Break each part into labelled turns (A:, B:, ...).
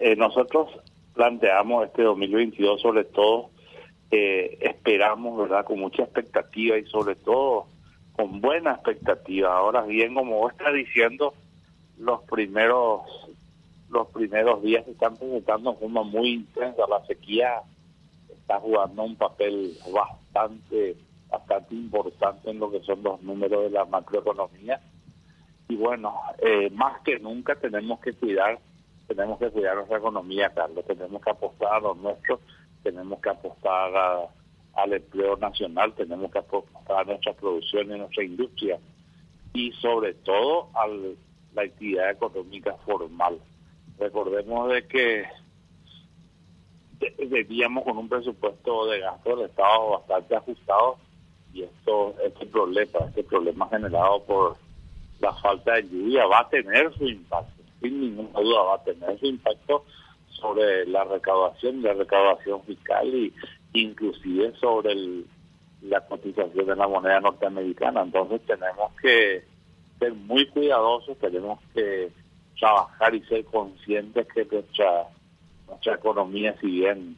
A: eh, nosotros planteamos este 2022 sobre todo, eh, esperamos, ¿verdad? Con mucha expectativa y sobre todo con buena expectativa. Ahora bien, como vos estás diciendo, los primeros los primeros días se están presentando de forma muy intensa. La sequía está jugando un papel bastante bastante importante en lo que son los números de la macroeconomía. Y bueno, eh, más que nunca tenemos que cuidar, tenemos que cuidar nuestra economía, Carlos. Tenemos que apostar a lo nuestro, tenemos que apostar al empleo nacional, tenemos que apostar a nuestra producción y nuestra industria. Y sobre todo a la actividad económica formal. Recordemos de que veníamos con un presupuesto de gasto del Estado bastante ajustado y esto este problema este problema generado por la falta de lluvia va a tener su impacto sin ninguna duda va a tener su impacto sobre la recaudación la recaudación fiscal y inclusive sobre la cotización de la moneda norteamericana. Entonces tenemos que ser muy cuidadosos tenemos que trabajar y ser conscientes que nuestra nuestra economía si bien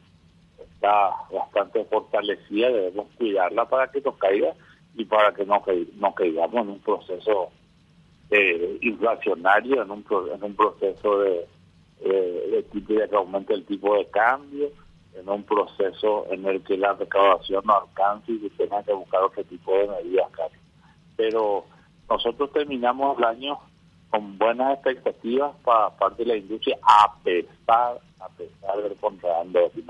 A: está bastante fortalecida, debemos cuidarla para que nos caiga y para que no, no caigamos en un proceso eh, inflacionario, en un, en un proceso de, de, que aumente el tipo de cambio, en un proceso en el que la recaudación no alcance y que tenga que buscar otro tipo de medidas. Pero nosotros terminamos el año con buenas expectativas para parte de la industria, a pesar, a pesar del contrabando de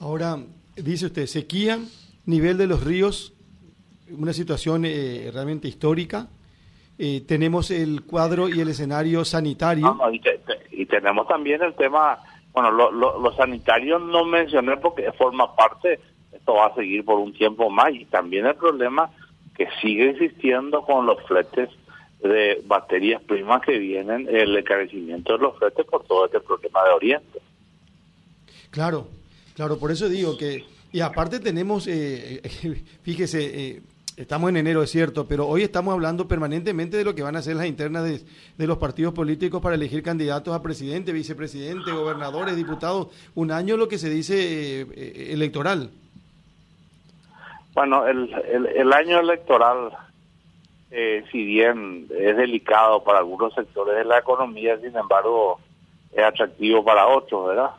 B: Ahora, dice usted, sequía, nivel de los ríos, una situación eh, realmente histórica. Eh, tenemos el cuadro y el escenario sanitario.
A: y, tenemos también el tema, bueno, lo, lo, sanitario no mencioné porque forma parte, esto va a seguir por un tiempo más, y también el problema que sigue existiendo con los fletes de baterías primas que vienen, el encarecimiento de los fletes por todo este problema de Oriente.
B: Claro, Claro, por eso digo que, y aparte tenemos, eh, fíjese, eh, estamos en enero, es cierto, pero hoy estamos hablando permanentemente de lo que van a ser las internas de, los partidos políticos para elegir candidatos a presidente, vicepresidente, gobernadores, diputados. Un año lo que se dice eh, electoral.
A: Bueno, el, el, año electoral, si bien es delicado para algunos sectores de la economía, sin embargo, es atractivo para otros, ¿verdad?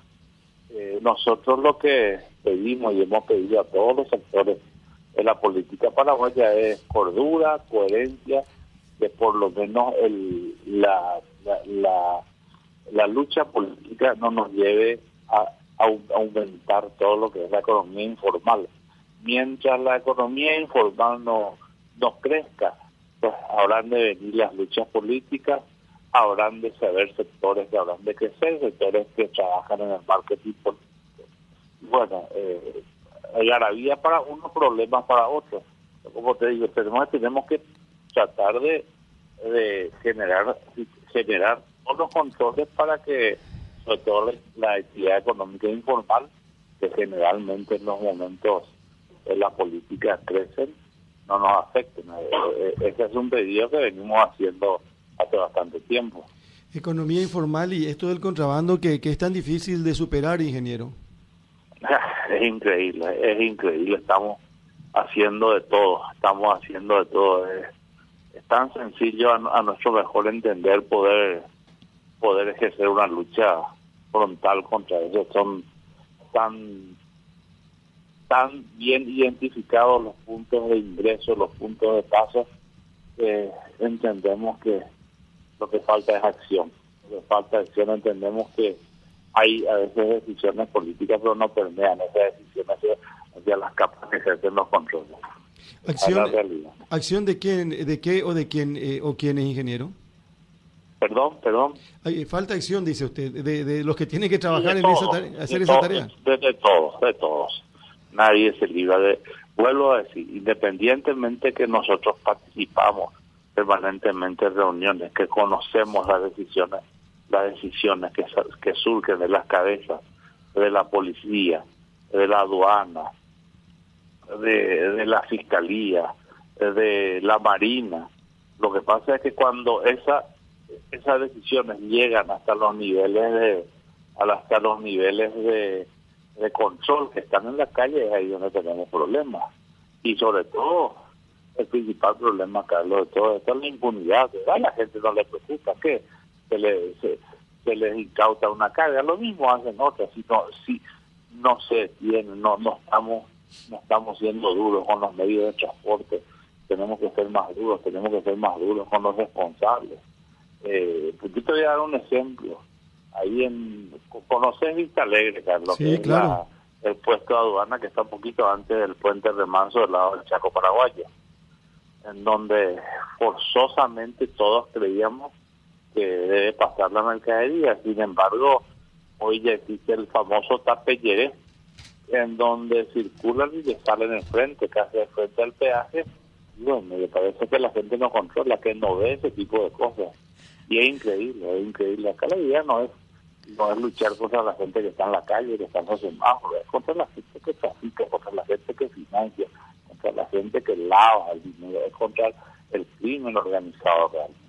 A: Eh, nosotros lo que pedimos y hemos pedido a todos los sectores de la política paraguaya es cordura, coherencia, que por lo menos el, la, la, la, lucha política no nos lleve a, aumentar todo lo que es la economía informal. Mientras la economía informal no, no crezca, pues habrán de venir las luchas políticas habrán de saber sectores que habrán de crecer, sectores que trabajan en el marketing político. Bueno, eh, hay garabía para unos, problemas para otros. Como te digo, tenemos, tenemos que tratar de, de generar generar todos controles para que, sobre todo la actividad económica informal, que generalmente en los momentos de la política crecen, no nos afecten. Eh, eh, ese es un pedido que venimos haciendo hace bastante tiempo.
B: Economía informal y esto del contrabando que, es tan difícil de superar, ingeniero.
A: Es increíble, es increíble. Estamos haciendo de todo, estamos haciendo de todo. Es, tan sencillo a, nuestro mejor entender poder poder ejercer una lucha frontal contra eso. Son tan tan bien identificados los puntos de ingreso, los puntos de paso, que entendemos que lo que falta es acción. Lo que falta es acción, entendemos que hay a veces decisiones políticas, pero no permean esas decisiones hacia, las capas que ejercen los controles.
B: ¿Acción, ¿Acción de quién, de qué o de quién eh, o quién es ingeniero?
A: Perdón, perdón.
B: Hay, falta acción, dice usted, de, los que tienen que trabajar en esa tarea, hacer esa tarea.
A: De, de, todos, de todos. Nadie se libra de... Vuelvo a decir, independientemente que nosotros participamos permanentemente reuniones, que conocemos las decisiones, las decisiones que, surgen de las cabezas de la policía, de la aduana, de, la fiscalía, de la marina. Lo que pasa es que cuando esa esas decisiones llegan hasta los niveles de hasta los niveles de, de control que están en la calle, es ahí donde tenemos problemas. Y sobre todo, el principal problema, Carlos, de todo esto es la impunidad. A la gente no le preocupa que se, le, se, les incauta una carga. Lo mismo hacen otras. Si no, si no se tiene, no, no, estamos, no estamos siendo duros con los medios de transporte. Tenemos que ser más duros, tenemos que ser más duros con los responsables. Eh, yo te voy a dar un ejemplo. Ahí en, ¿conoces Vista Alegre, Carlos?
B: Sí, claro.
A: el puesto de aduana que está un poquito antes del puente de Manso del lado del Chaco Paraguayo en donde forzosamente todos creíamos que debe pasar la mercadería. Sin embargo, hoy ya existe el famoso tapelleré, en donde circulan y le salen enfrente, casi de frente al peaje. Bueno, me parece que la gente no controla, que no ve ese tipo de cosas. Y es increíble, es increíble. Acá la idea no es no es luchar contra la gente que está en la calle, que está en los semáforos, es contra la gente que trafica, contra la gente que financia, contra la gente que lava el dinero, es contra el crimen organizado realmente.